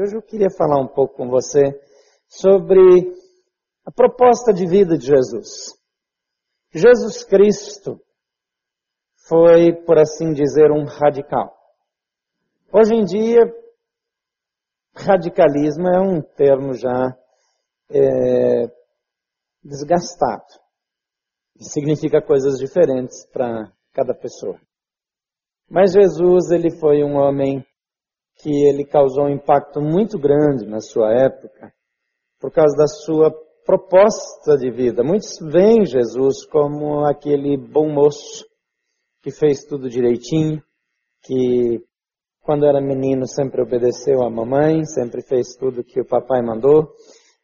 Hoje eu queria falar um pouco com você sobre a proposta de vida de Jesus. Jesus Cristo foi, por assim dizer, um radical. Hoje em dia, radicalismo é um termo já é, desgastado. Significa coisas diferentes para cada pessoa. Mas Jesus, ele foi um homem que ele causou um impacto muito grande na sua época, por causa da sua proposta de vida. Muitos veem Jesus como aquele bom moço que fez tudo direitinho, que quando era menino sempre obedeceu à mamãe, sempre fez tudo que o papai mandou.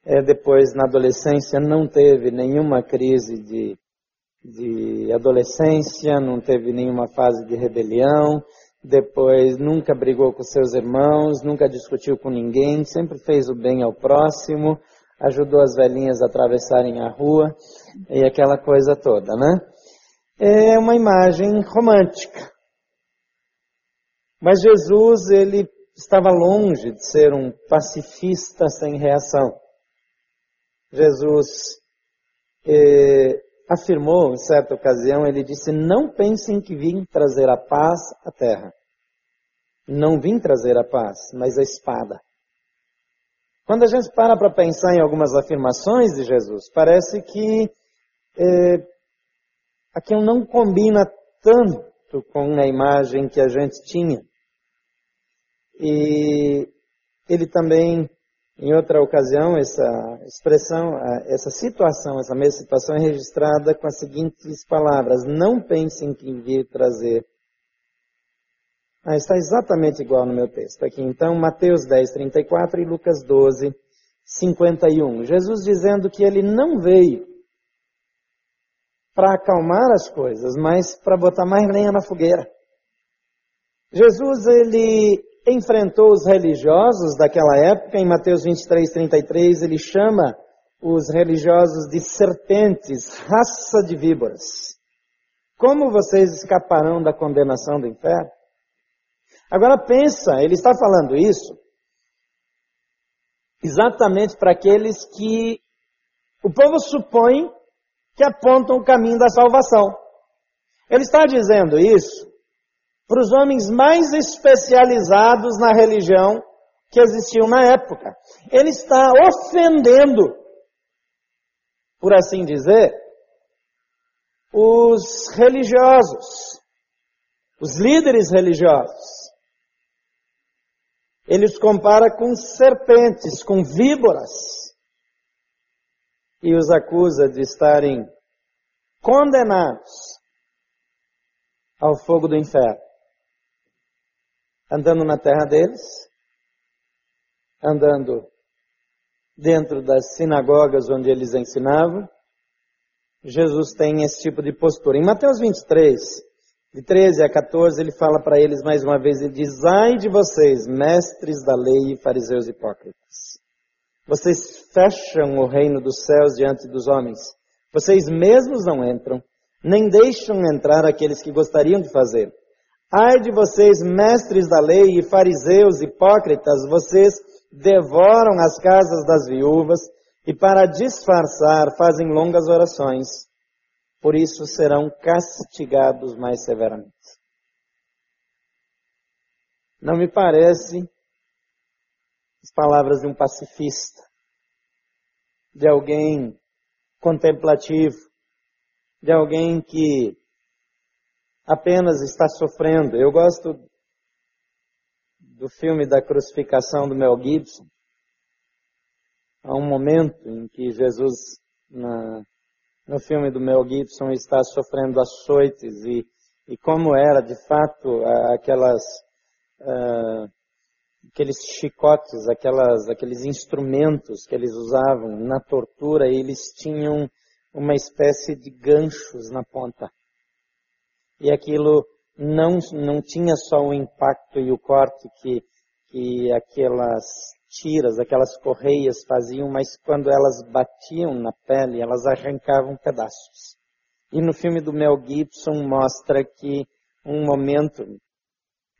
É, depois, na adolescência, não teve nenhuma crise de, de adolescência, não teve nenhuma fase de rebelião, depois nunca brigou com seus irmãos, nunca discutiu com ninguém, sempre fez o bem ao próximo, ajudou as velhinhas a atravessarem a rua e aquela coisa toda, né? É uma imagem romântica. Mas Jesus, ele estava longe de ser um pacifista sem reação. Jesus eh, afirmou em certa ocasião, ele disse: Não pensem que vim trazer a paz à terra. Não vim trazer a paz, mas a espada. Quando a gente para para pensar em algumas afirmações de Jesus, parece que é, aquilo não combina tanto com a imagem que a gente tinha. E ele também em outra ocasião, essa expressão, essa situação, essa mesma situação é registrada com as seguintes palavras: Não pensem que vir trazer. Ah, está exatamente igual no meu texto aqui. Então, Mateus 10, 34 e Lucas 12, 51. Jesus dizendo que ele não veio para acalmar as coisas, mas para botar mais lenha na fogueira. Jesus, ele enfrentou os religiosos daquela época, em Mateus 23, 33, ele chama os religiosos de serpentes, raça de víboras. Como vocês escaparão da condenação do inferno? Agora pensa, ele está falando isso exatamente para aqueles que o povo supõe que apontam o caminho da salvação. Ele está dizendo isso para os homens mais especializados na religião que existiam na época. Ele está ofendendo, por assim dizer, os religiosos, os líderes religiosos. Ele os compara com serpentes, com víboras, e os acusa de estarem condenados ao fogo do inferno andando na terra deles, andando dentro das sinagogas onde eles ensinavam. Jesus tem esse tipo de postura. Em Mateus 23, de 13 a 14, ele fala para eles mais uma vez, ele diz, ai de vocês, mestres da lei e fariseus hipócritas. Vocês fecham o reino dos céus diante dos homens. Vocês mesmos não entram, nem deixam entrar aqueles que gostariam de fazer. Ai de vocês, mestres da lei e fariseus hipócritas, vocês devoram as casas das viúvas e para disfarçar fazem longas orações. Por isso serão castigados mais severamente. Não me parece as palavras de um pacifista, de alguém contemplativo, de alguém que apenas está sofrendo. Eu gosto do filme da crucificação do Mel Gibson. Há um momento em que Jesus, na, no filme do Mel Gibson, está sofrendo açoites e, e como era de fato aquelas uh, aqueles chicotes, aquelas, aqueles instrumentos que eles usavam na tortura, eles tinham uma espécie de ganchos na ponta e aquilo não, não tinha só o impacto e o corte que, que aquelas tiras, aquelas correias faziam, mas quando elas batiam na pele, elas arrancavam pedaços. E no filme do Mel Gibson mostra que um momento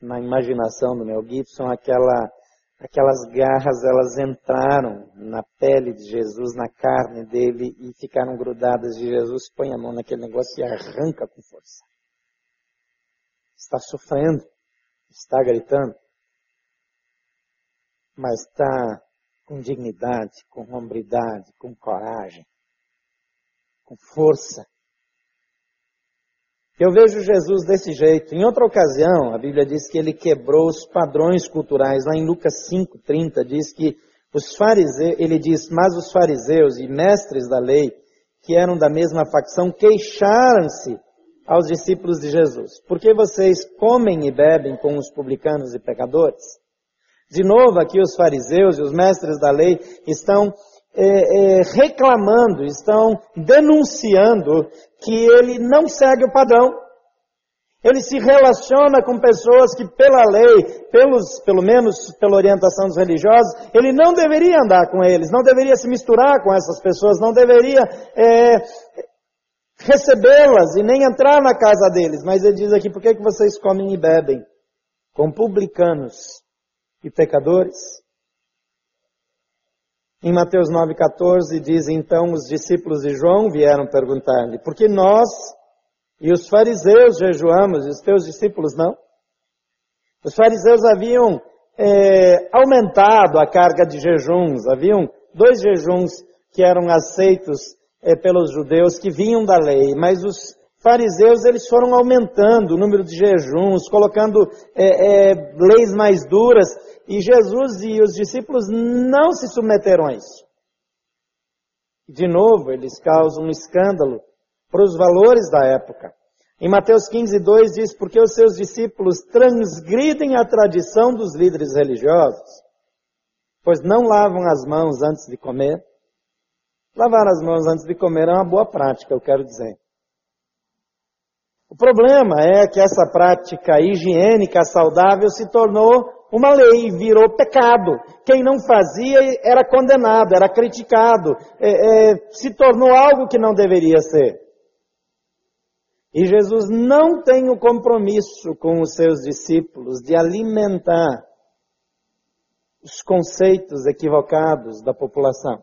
na imaginação do Mel Gibson, aquela, aquelas garras elas entraram na pele de Jesus, na carne dele e ficaram grudadas de Jesus. Põe a mão naquele negócio e arranca com força. Está sofrendo, está gritando, mas está com dignidade, com hombridade, com coragem, com força. Eu vejo Jesus desse jeito. Em outra ocasião, a Bíblia diz que ele quebrou os padrões culturais. Lá em Lucas 5:30 diz que os fariseus, ele diz: "Mas os fariseus e mestres da lei, que eram da mesma facção, queixaram-se aos discípulos de Jesus: Por que vocês comem e bebem com os publicanos e pecadores?" De novo, aqui os fariseus e os mestres da lei estão é, é, reclamando, estão denunciando que ele não segue o padrão. Ele se relaciona com pessoas que, pela lei, pelos, pelo menos pela orientação dos religiosos, ele não deveria andar com eles, não deveria se misturar com essas pessoas, não deveria é, recebê-las e nem entrar na casa deles. Mas ele diz aqui: por que, que vocês comem e bebem com publicanos e pecadores? Em Mateus 9,14 diz, então os discípulos de João vieram perguntar-lhe, por que nós e os fariseus jejuamos e os teus discípulos não? Os fariseus haviam é, aumentado a carga de jejuns, haviam dois jejuns que eram aceitos é, pelos judeus que vinham da lei, mas os fariseus eles foram aumentando o número de jejuns, colocando é, é, leis mais duras, e Jesus e os discípulos não se submeteram a isso. De novo, eles causam um escândalo para os valores da época. Em Mateus 15, 2 diz, porque os seus discípulos transgridem a tradição dos líderes religiosos, pois não lavam as mãos antes de comer. Lavar as mãos antes de comer é uma boa prática, eu quero dizer. O problema é que essa prática higiênica saudável se tornou uma lei, virou pecado. Quem não fazia era condenado, era criticado, é, é, se tornou algo que não deveria ser. E Jesus não tem o compromisso com os seus discípulos de alimentar os conceitos equivocados da população.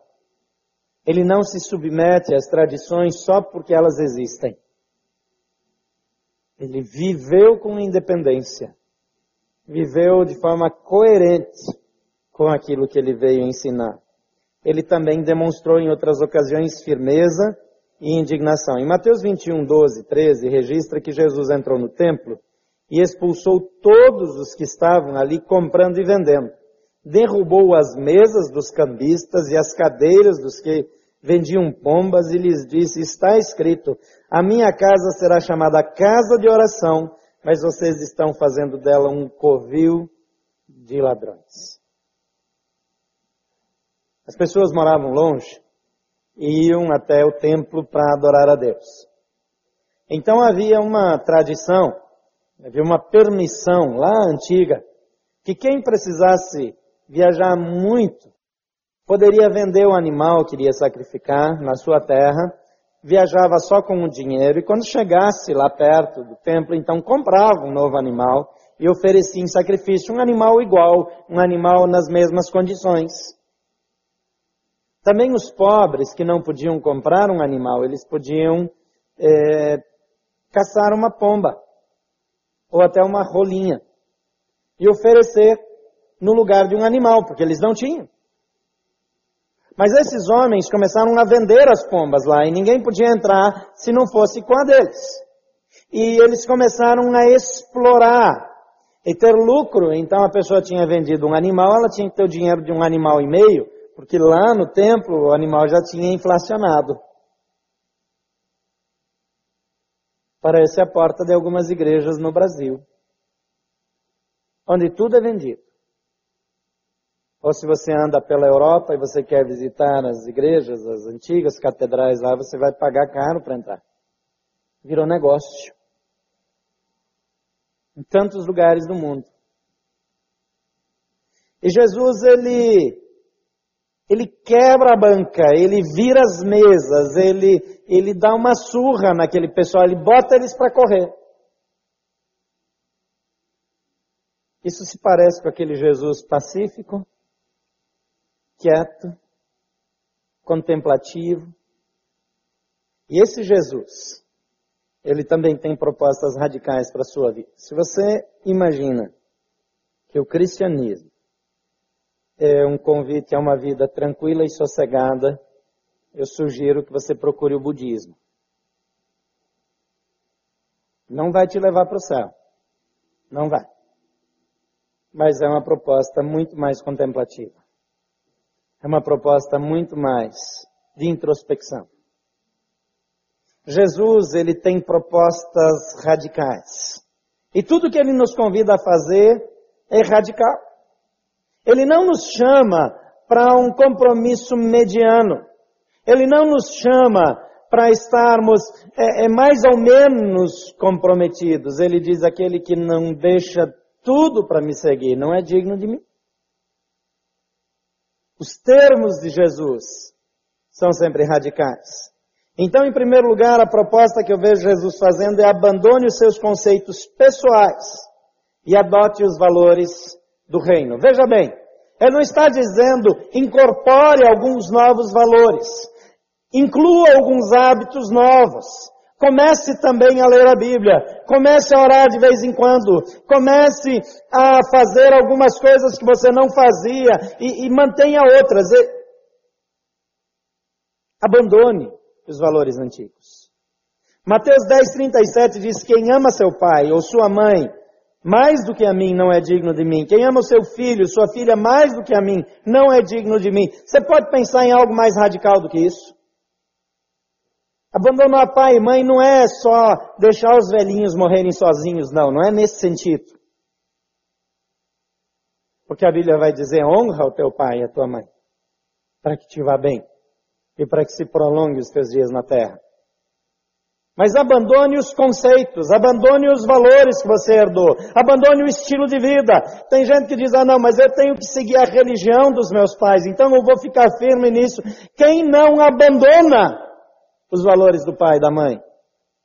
Ele não se submete às tradições só porque elas existem. Ele viveu com independência viveu de forma coerente com aquilo que ele veio ensinar. Ele também demonstrou em outras ocasiões firmeza e indignação. Em Mateus 21, 12, 13, registra que Jesus entrou no templo e expulsou todos os que estavam ali comprando e vendendo. Derrubou as mesas dos cambistas e as cadeiras dos que vendiam pombas e lhes disse: Está escrito, a minha casa será chamada casa de oração, mas vocês estão fazendo dela um covil de ladrões. As pessoas moravam longe e iam até o templo para adorar a Deus. Então havia uma tradição, havia uma permissão lá antiga, que quem precisasse viajar muito poderia vender o animal que iria sacrificar na sua terra viajava só com o dinheiro e quando chegasse lá perto do templo, então comprava um novo animal e oferecia em sacrifício um animal igual, um animal nas mesmas condições. Também os pobres que não podiam comprar um animal, eles podiam é, caçar uma pomba ou até uma rolinha e oferecer no lugar de um animal, porque eles não tinham. Mas esses homens começaram a vender as pombas lá e ninguém podia entrar se não fosse com a deles. E eles começaram a explorar e ter lucro. Então a pessoa tinha vendido um animal, ela tinha que ter o dinheiro de um animal e meio, porque lá no templo o animal já tinha inflacionado. Parece a porta de algumas igrejas no Brasil, onde tudo é vendido. Ou se você anda pela Europa e você quer visitar as igrejas, as antigas catedrais lá, você vai pagar caro para entrar. Virou negócio. Em tantos lugares do mundo. E Jesus, ele, ele quebra a banca, ele vira as mesas, ele, ele dá uma surra naquele pessoal, ele bota eles para correr. Isso se parece com aquele Jesus pacífico, quieto, contemplativo. E esse Jesus, ele também tem propostas radicais para a sua vida. Se você imagina que o cristianismo é um convite a uma vida tranquila e sossegada, eu sugiro que você procure o budismo. Não vai te levar para o céu. Não vai. Mas é uma proposta muito mais contemplativa. É uma proposta muito mais de introspecção. Jesus, ele tem propostas radicais. E tudo que ele nos convida a fazer é radical. Ele não nos chama para um compromisso mediano. Ele não nos chama para estarmos é, é, mais ou menos comprometidos. Ele diz: aquele que não deixa tudo para me seguir não é digno de mim. Os termos de Jesus são sempre radicais. Então, em primeiro lugar, a proposta que eu vejo Jesus fazendo é abandone os seus conceitos pessoais e adote os valores do reino. Veja bem, ele não está dizendo incorpore alguns novos valores, inclua alguns hábitos novos. Comece também a ler a Bíblia. Comece a orar de vez em quando. Comece a fazer algumas coisas que você não fazia e, e mantenha outras. E... Abandone os valores antigos. Mateus 10, 37 diz: Quem ama seu pai ou sua mãe mais do que a mim não é digno de mim. Quem ama o seu filho, sua filha mais do que a mim, não é digno de mim. Você pode pensar em algo mais radical do que isso? Abandonar pai e mãe não é só deixar os velhinhos morrerem sozinhos, não. Não é nesse sentido. Porque a Bíblia vai dizer: honra o teu pai e a tua mãe, para que te vá bem e para que se prolongue os teus dias na terra. Mas abandone os conceitos, abandone os valores que você herdou, abandone o estilo de vida. Tem gente que diz, ah não, mas eu tenho que seguir a religião dos meus pais, então eu vou ficar firme nisso. Quem não abandona os valores do pai, da mãe,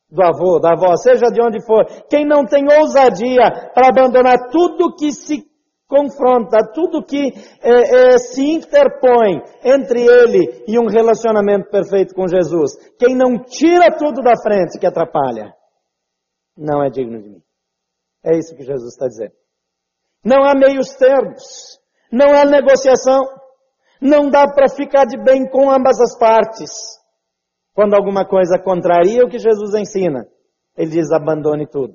do avô, da avó, seja de onde for, quem não tem ousadia para abandonar tudo que se confronta, tudo que é, é, se interpõe entre ele e um relacionamento perfeito com Jesus. Quem não tira tudo da frente que atrapalha, não é digno de mim. É isso que Jesus está dizendo. Não há meios termos, não há negociação, não dá para ficar de bem com ambas as partes. Quando alguma coisa contraria o que Jesus ensina, ele diz: abandone tudo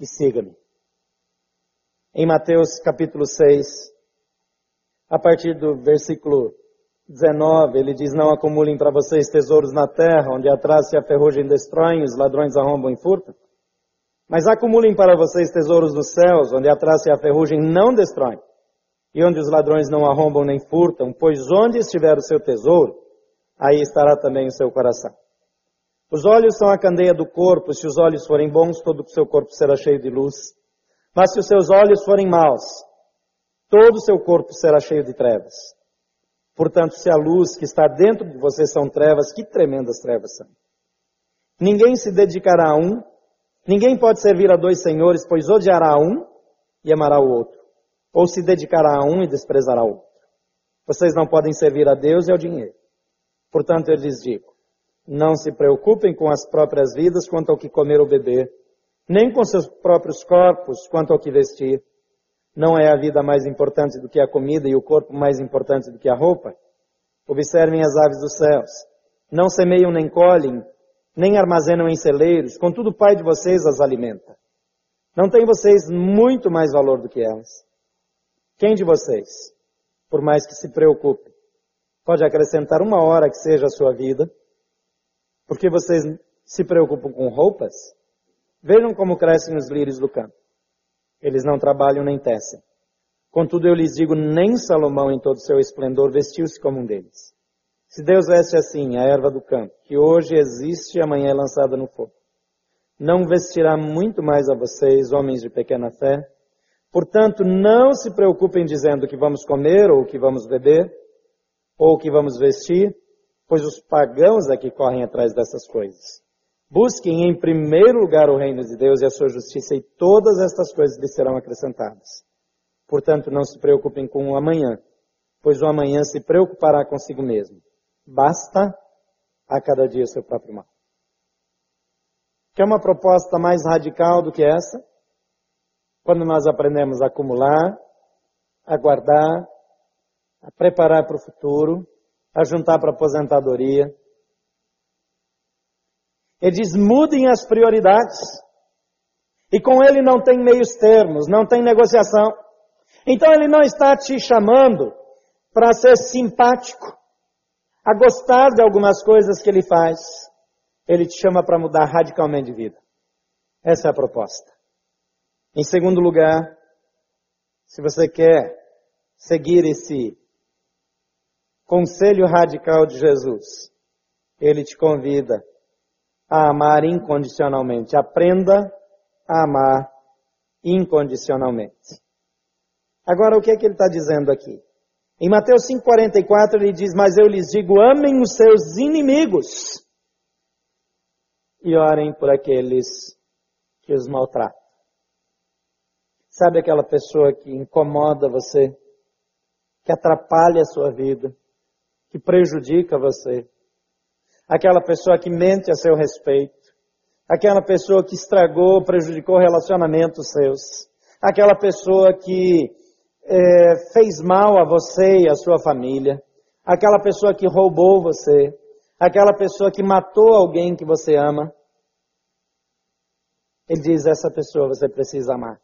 e siga-me em Mateus capítulo 6, a partir do versículo 19, ele diz, não acumulem para vocês tesouros na terra, onde a traça e a ferrugem destroem, os ladrões arrombam e furtam. Mas acumulem para vocês tesouros nos céus, onde a traça e a ferrugem não destroem, e onde os ladrões não arrombam nem furtam, pois onde estiver o seu tesouro, aí estará também o seu coração. Os olhos são a candeia do corpo, se os olhos forem bons, todo o seu corpo será cheio de luz. Mas se os seus olhos forem maus, todo o seu corpo será cheio de trevas. Portanto, se a luz que está dentro de você são trevas, que tremendas trevas são. Ninguém se dedicará a um, ninguém pode servir a dois senhores, pois odiará um e amará o outro, ou se dedicará a um e desprezará o outro. Vocês não podem servir a Deus e ao dinheiro. Portanto, eu lhes digo, não se preocupem com as próprias vidas quanto ao que comer ou beber, nem com seus próprios corpos quanto ao que vestir. Não é a vida mais importante do que a comida e o corpo mais importante do que a roupa? Observem as aves dos céus. Não semeiam nem colhem, nem armazenam em celeiros, contudo o Pai de vocês as alimenta. Não tem vocês muito mais valor do que elas? Quem de vocês, por mais que se preocupe, pode acrescentar uma hora que seja a sua vida? Porque vocês se preocupam com roupas? Vejam como crescem os lírios do campo. Eles não trabalham nem tecem. Contudo, eu lhes digo, nem Salomão em todo o seu esplendor vestiu-se como um deles. Se Deus veste assim a erva do campo, que hoje existe e amanhã é lançada no fogo, não vestirá muito mais a vocês, homens de pequena fé? Portanto, não se preocupem dizendo que vamos comer ou que vamos beber ou que vamos vestir, pois os pagãos é que correm atrás dessas coisas. Busquem em primeiro lugar o reino de Deus e a sua justiça, e todas estas coisas lhes serão acrescentadas. Portanto, não se preocupem com o amanhã, pois o amanhã se preocupará consigo mesmo. Basta a cada dia o seu próprio mal. Quer uma proposta mais radical do que essa? Quando nós aprendemos a acumular, a guardar, a preparar para o futuro, a juntar para a aposentadoria. Ele diz: mudem as prioridades. E com ele não tem meios termos, não tem negociação. Então ele não está te chamando para ser simpático, a gostar de algumas coisas que ele faz. Ele te chama para mudar radicalmente de vida. Essa é a proposta. Em segundo lugar, se você quer seguir esse conselho radical de Jesus, ele te convida a amar incondicionalmente. Aprenda a amar incondicionalmente. Agora, o que é que ele está dizendo aqui? Em Mateus 5,44 ele diz: Mas eu lhes digo, amem os seus inimigos e orem por aqueles que os maltratam. Sabe aquela pessoa que incomoda você, que atrapalha a sua vida, que prejudica você? Aquela pessoa que mente a seu respeito, aquela pessoa que estragou, prejudicou relacionamentos seus, aquela pessoa que é, fez mal a você e a sua família, aquela pessoa que roubou você, aquela pessoa que matou alguém que você ama. Ele diz: essa pessoa você precisa amar.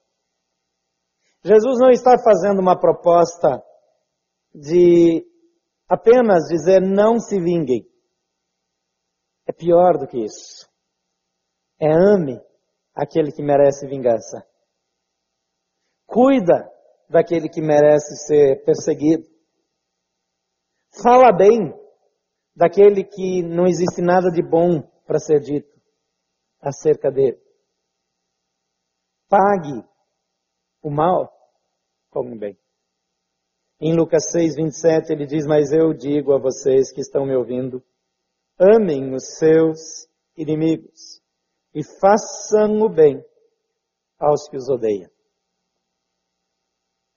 Jesus não está fazendo uma proposta de apenas dizer não se vinguem. É pior do que isso. É ame aquele que merece vingança. Cuida daquele que merece ser perseguido. Fala bem daquele que não existe nada de bom para ser dito acerca dele. Pague o mal com o bem. Em Lucas 6, 27, ele diz: Mas eu digo a vocês que estão me ouvindo, amem os seus inimigos e façam o bem aos que os odeiam.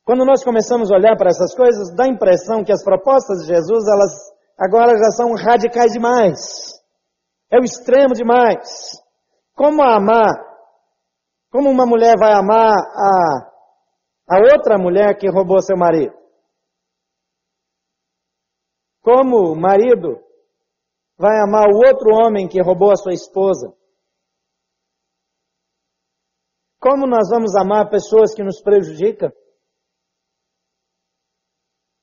Quando nós começamos a olhar para essas coisas, dá a impressão que as propostas de Jesus, elas agora já são radicais demais. É o extremo demais. Como amar? Como uma mulher vai amar a, a outra mulher que roubou seu marido? Como o marido vai amar o outro homem que roubou a sua esposa? Como nós vamos amar pessoas que nos prejudicam?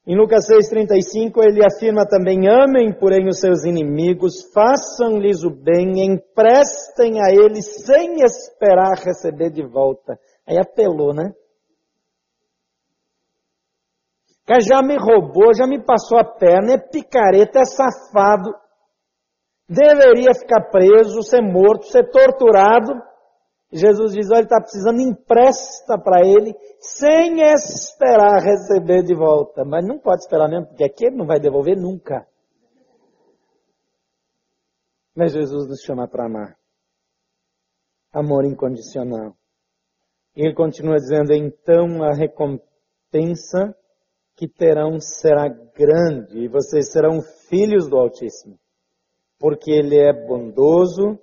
Em Lucas 6,35 ele afirma também: Amem, porém, os seus inimigos, façam-lhes o bem, emprestem a eles sem esperar receber de volta. Aí apelou, né? Que já me roubou, já me passou a perna, é picareta, é safado. Deveria ficar preso, ser morto, ser torturado. Jesus diz: olha, ele está precisando, empresta para ele, sem esperar receber de volta. Mas não pode esperar mesmo, porque aqui ele não vai devolver nunca. Mas Jesus nos chama para amar. Amor incondicional. E ele continua dizendo: então a recompensa que terão será grande, e vocês serão filhos do Altíssimo, porque ele é bondoso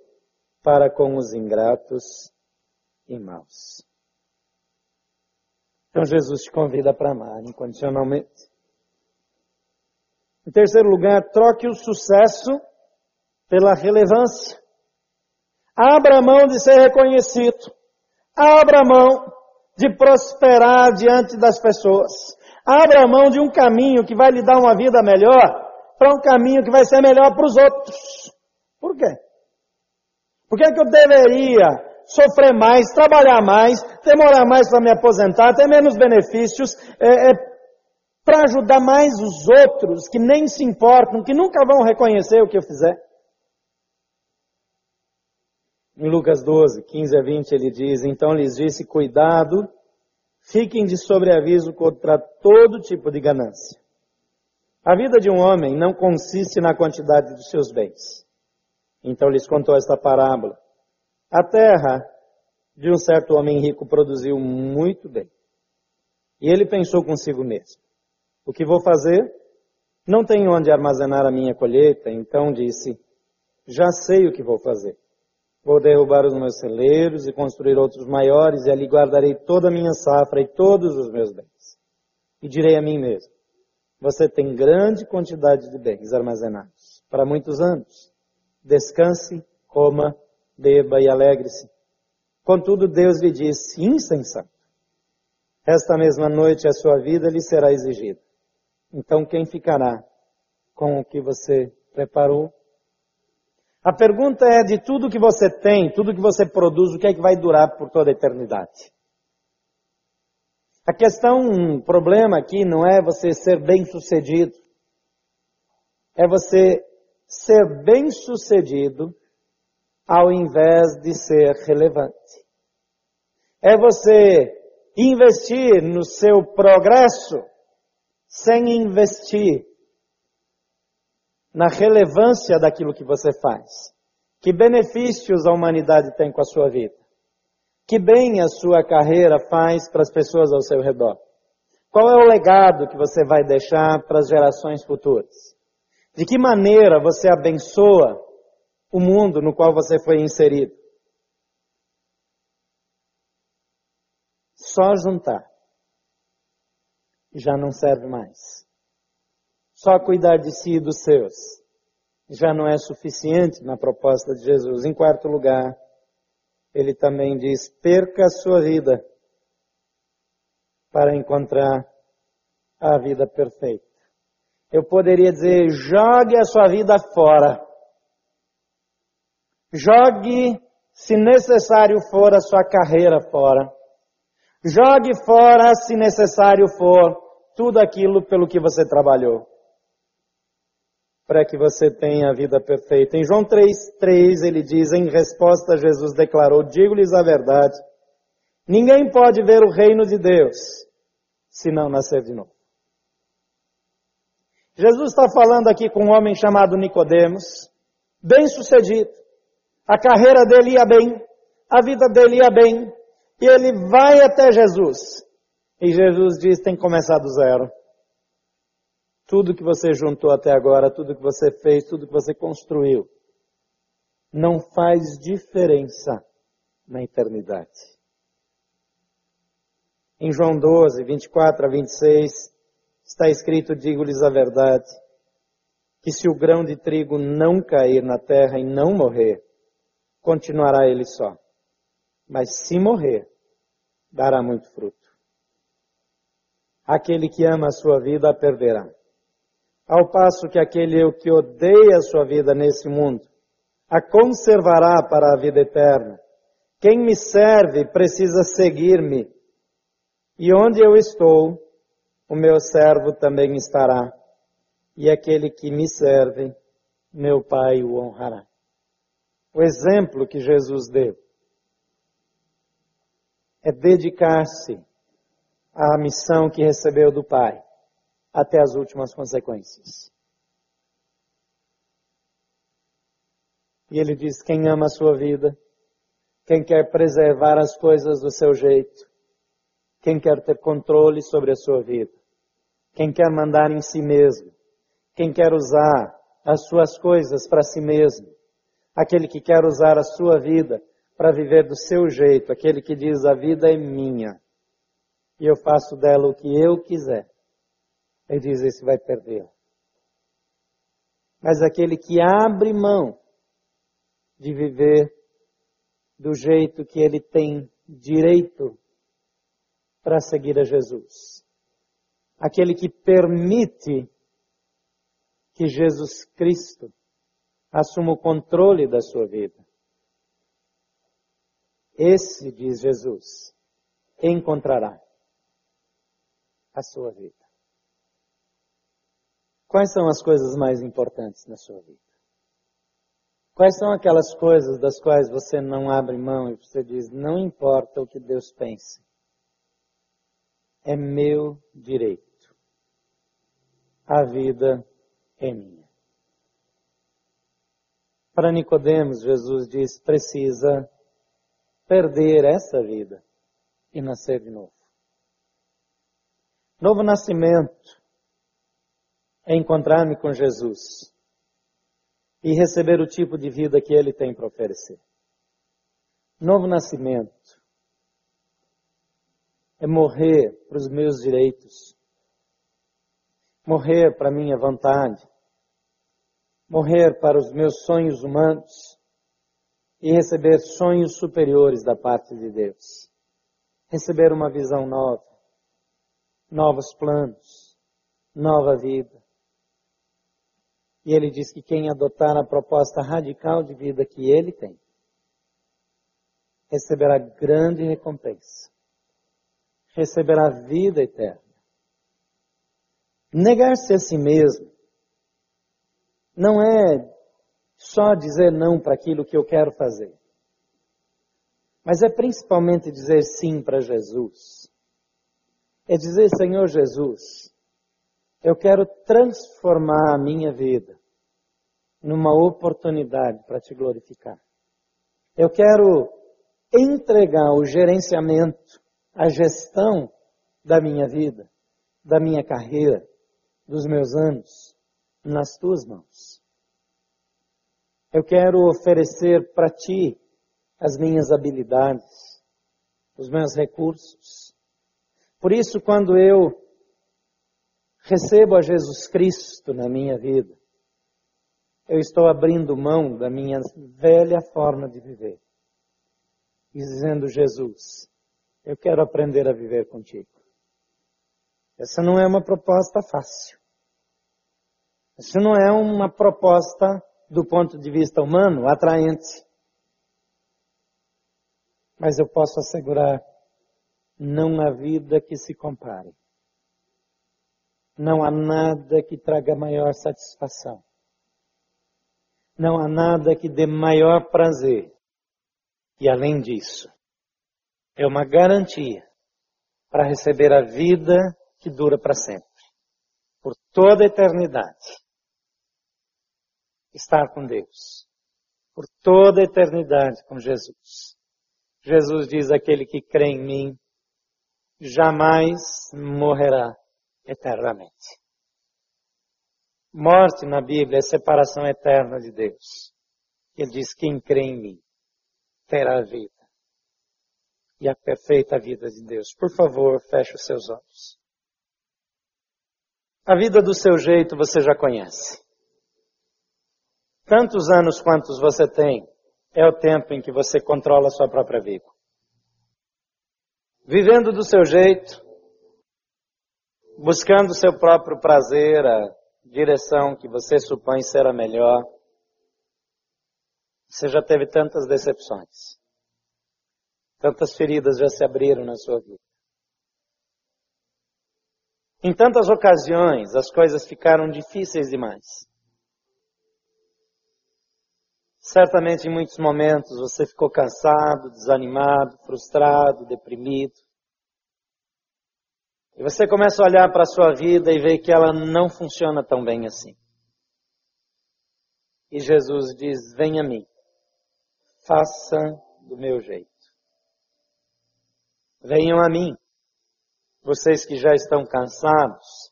para com os ingratos e maus. Então Jesus te convida para amar incondicionalmente. Em terceiro lugar, troque o sucesso pela relevância. Abra mão de ser reconhecido. Abra mão de prosperar diante das pessoas. Abra mão de um caminho que vai lhe dar uma vida melhor para um caminho que vai ser melhor para os outros. Por quê? Por que, é que eu deveria sofrer mais, trabalhar mais, demorar mais para me aposentar, ter menos benefícios, é, é, para ajudar mais os outros que nem se importam, que nunca vão reconhecer o que eu fizer. Em Lucas 12, 15 a 20, ele diz: Então lhes disse: Cuidado, fiquem de sobreaviso contra todo tipo de ganância. A vida de um homem não consiste na quantidade dos seus bens, Então lhes contou esta parábola. A terra de um certo homem rico produziu muito bem. E ele pensou consigo mesmo: O que vou fazer? Não tenho onde armazenar a minha colheita, então disse: Já sei o que vou fazer. Vou derrubar os meus celeiros e construir outros maiores, e ali guardarei toda a minha safra e todos os meus bens. E direi a mim mesmo: Você tem grande quantidade de bens armazenados para muitos anos. Descanse, coma, beba e alegre-se. Contudo, Deus lhe disse: Insensato. Esta mesma noite a sua vida lhe será exigida. Então quem ficará com o que você preparou? A pergunta é de tudo que você tem, tudo que você produz, o que é que vai durar por toda a eternidade? A questão, um problema aqui não é você ser bem sucedido. É você ser bem sucedido ao invés de ser relevante. É você investir no seu progresso sem investir na relevância daquilo que você faz. Que benefícios a humanidade tem com a sua vida? Que bem a sua carreira faz para as pessoas ao seu redor? Qual é o legado que você vai deixar para as gerações futuras? De que maneira você abençoa o mundo no qual você foi inserido? Só juntar já não serve mais. Só cuidar de si e dos seus já não é suficiente na proposta de Jesus. Em quarto lugar, ele também diz: perca a sua vida para encontrar a vida perfeita. Eu poderia dizer: jogue a sua vida fora. Jogue, se necessário for, a sua carreira fora. Jogue fora, se necessário for, tudo aquilo pelo que você trabalhou. Para que você tenha a vida perfeita. Em João 3,3 ele diz, em resposta, Jesus declarou: Digo-lhes a verdade, ninguém pode ver o reino de Deus se não nascer de novo. Jesus está falando aqui com um homem chamado Nicodemos, bem sucedido. A carreira dele ia bem, a vida dele ia bem, e ele vai até Jesus. E Jesus diz: tem que começar do zero. Tudo que você juntou até agora, tudo que você fez, tudo que você construiu, não faz diferença na eternidade. Em João 12, 24 a 26, está escrito: Digo-lhes a verdade, que se o grão de trigo não cair na terra e não morrer, continuará ele só mas se morrer, dará muito fruto. Aquele que ama a sua vida a perderá. Ao passo que aquele que odeia a sua vida nesse mundo, a conservará para a vida eterna. Quem me serve precisa seguir-me. E onde eu estou, o meu servo também estará. E aquele que me serve, meu Pai o honrará. O exemplo que Jesus deu é dedicar-se à missão que recebeu do Pai até as últimas consequências. E ele diz: quem ama a sua vida, quem quer preservar as coisas do seu jeito, quem quer ter controle sobre a sua vida, quem quer mandar em si mesmo, quem quer usar as suas coisas para si mesmo, aquele que quer usar a sua vida para viver do seu jeito, aquele que diz a vida é minha e eu faço dela o que eu quiser. Ele diz: esse vai perdê-la. Mas aquele que abre mão de viver do jeito que ele tem direito para seguir a Jesus. Aquele que permite que Jesus Cristo assuma o controle da sua vida. Esse, diz Jesus, encontrará a sua vida. Quais são as coisas mais importantes na sua vida? Quais são aquelas coisas das quais você não abre mão e você diz, não importa o que Deus pense, é meu direito. A vida é minha. Para Nicodemos, Jesus diz: precisa perder essa vida e nascer de novo. Novo nascimento é encontrar-me com Jesus e receber o tipo de vida que Ele tem para oferecer. Novo nascimento é morrer para os meus direitos, morrer para minha vontade, morrer para os meus sonhos humanos e receber sonhos superiores da parte de Deus. Receber uma visão nova, novos planos, nova vida. E ele diz que quem adotar a proposta radical de vida que ele tem, receberá grande recompensa. Receberá vida eterna. Negar-se a si mesmo não é só dizer não para aquilo que eu quero fazer, mas é principalmente dizer sim para Jesus. É dizer, Senhor Jesus, eu quero transformar a minha vida numa oportunidade para te glorificar. Eu quero entregar o gerenciamento, a gestão da minha vida, da minha carreira, dos meus anos, nas tuas mãos. Eu quero oferecer para ti as minhas habilidades, os meus recursos. Por isso, quando eu recebo a Jesus Cristo na minha vida, eu estou abrindo mão da minha velha forma de viver e dizendo: Jesus, eu quero aprender a viver contigo. Essa não é uma proposta fácil. Essa não é uma proposta do ponto de vista humano atraente. Mas eu posso assegurar, não há vida que se compare. Não há nada que traga maior satisfação. Não há nada que dê maior prazer e além disso, é uma garantia para receber a vida que dura para sempre, por toda a eternidade. Estar com Deus, por toda a eternidade com Jesus. Jesus diz: aquele que crê em mim jamais morrerá eternamente. Morte na Bíblia é separação eterna de Deus. Ele diz: quem crê em mim terá a vida. E a perfeita vida de Deus. Por favor, feche os seus olhos. A vida do seu jeito você já conhece. Tantos anos quantos você tem, é o tempo em que você controla a sua própria vida. Vivendo do seu jeito, buscando seu próprio prazer, a direção que você supõe ser a melhor, você já teve tantas decepções. Tantas feridas já se abriram na sua vida. Em tantas ocasiões, as coisas ficaram difíceis demais. Certamente, em muitos momentos, você ficou cansado, desanimado, frustrado, deprimido. E você começa a olhar para a sua vida e ver que ela não funciona tão bem assim. E Jesus diz: Venha a mim faça do meu jeito. Venham a mim, vocês que já estão cansados,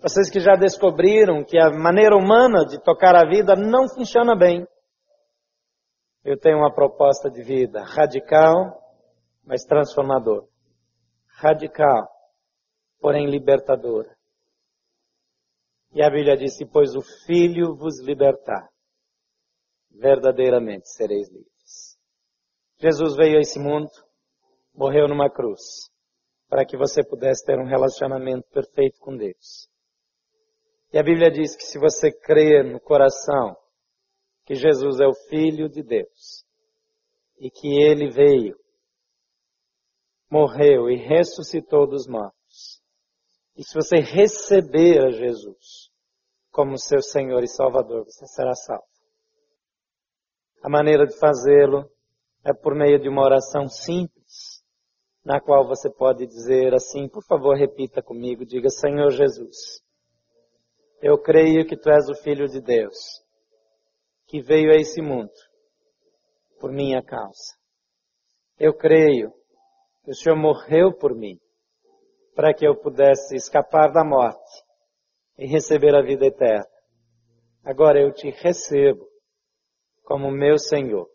vocês que já descobriram que a maneira humana de tocar a vida não funciona bem. Eu tenho uma proposta de vida radical, mas transformadora. Radical, porém libertadora. E a Bíblia diz: Pois o Filho vos libertar, verdadeiramente sereis livres. Jesus veio a esse mundo, morreu numa cruz, para que você pudesse ter um relacionamento perfeito com Deus. E a Bíblia diz que se você crer no coração que Jesus é o Filho de Deus e que ele veio, morreu e ressuscitou dos mortos, e se você receber a Jesus como seu Senhor e Salvador, você será salvo. A maneira de fazê-lo é por meio de uma oração simples, na qual você pode dizer assim, por favor, repita comigo, diga, Senhor Jesus, eu creio que Tu és o Filho de Deus, que veio a esse mundo por minha causa. Eu creio que o Senhor morreu por mim para que eu pudesse escapar da morte e receber a vida eterna. Agora eu te recebo como meu Senhor.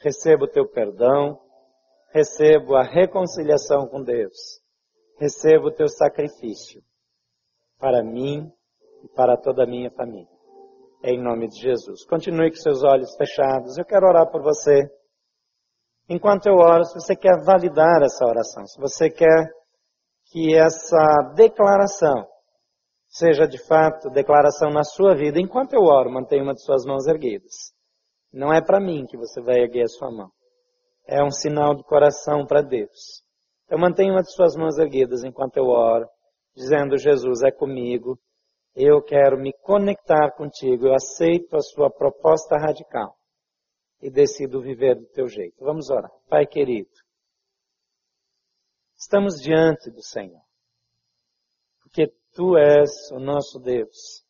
Recebo o teu perdão, recebo a reconciliação com Deus, recebo o teu sacrifício para mim e para toda a minha família. Em nome de Jesus. Continue com seus olhos fechados. Eu quero orar por você. Enquanto eu oro, se você quer validar essa oração, se você quer que essa declaração seja de fato declaração na sua vida, enquanto eu oro, mantenha uma de suas mãos erguidas. Não é para mim que você vai erguer a sua mão. É um sinal de coração para Deus. Então mantenha uma de suas mãos erguidas enquanto eu oro, dizendo: Jesus é comigo, eu quero me conectar contigo, eu aceito a sua proposta radical e decido viver do teu jeito. Vamos orar. Pai querido, estamos diante do Senhor, porque tu és o nosso Deus.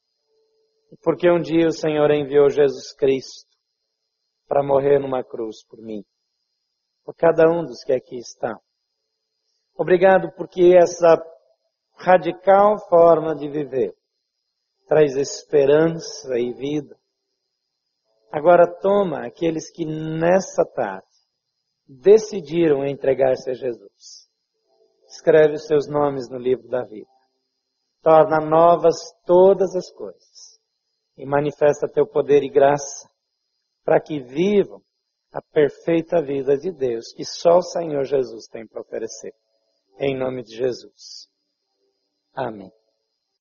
E porque um dia o Senhor enviou Jesus Cristo para morrer numa cruz por mim, por cada um dos que aqui estão. Obrigado porque essa radical forma de viver traz esperança e vida. Agora toma aqueles que nessa tarde decidiram entregar-se a Jesus. Escreve os seus nomes no livro da vida. Torna novas todas as coisas e manifesta teu poder e graça para que vivam a perfeita vida de Deus que só o Senhor Jesus tem para oferecer. Em nome de Jesus. Amém.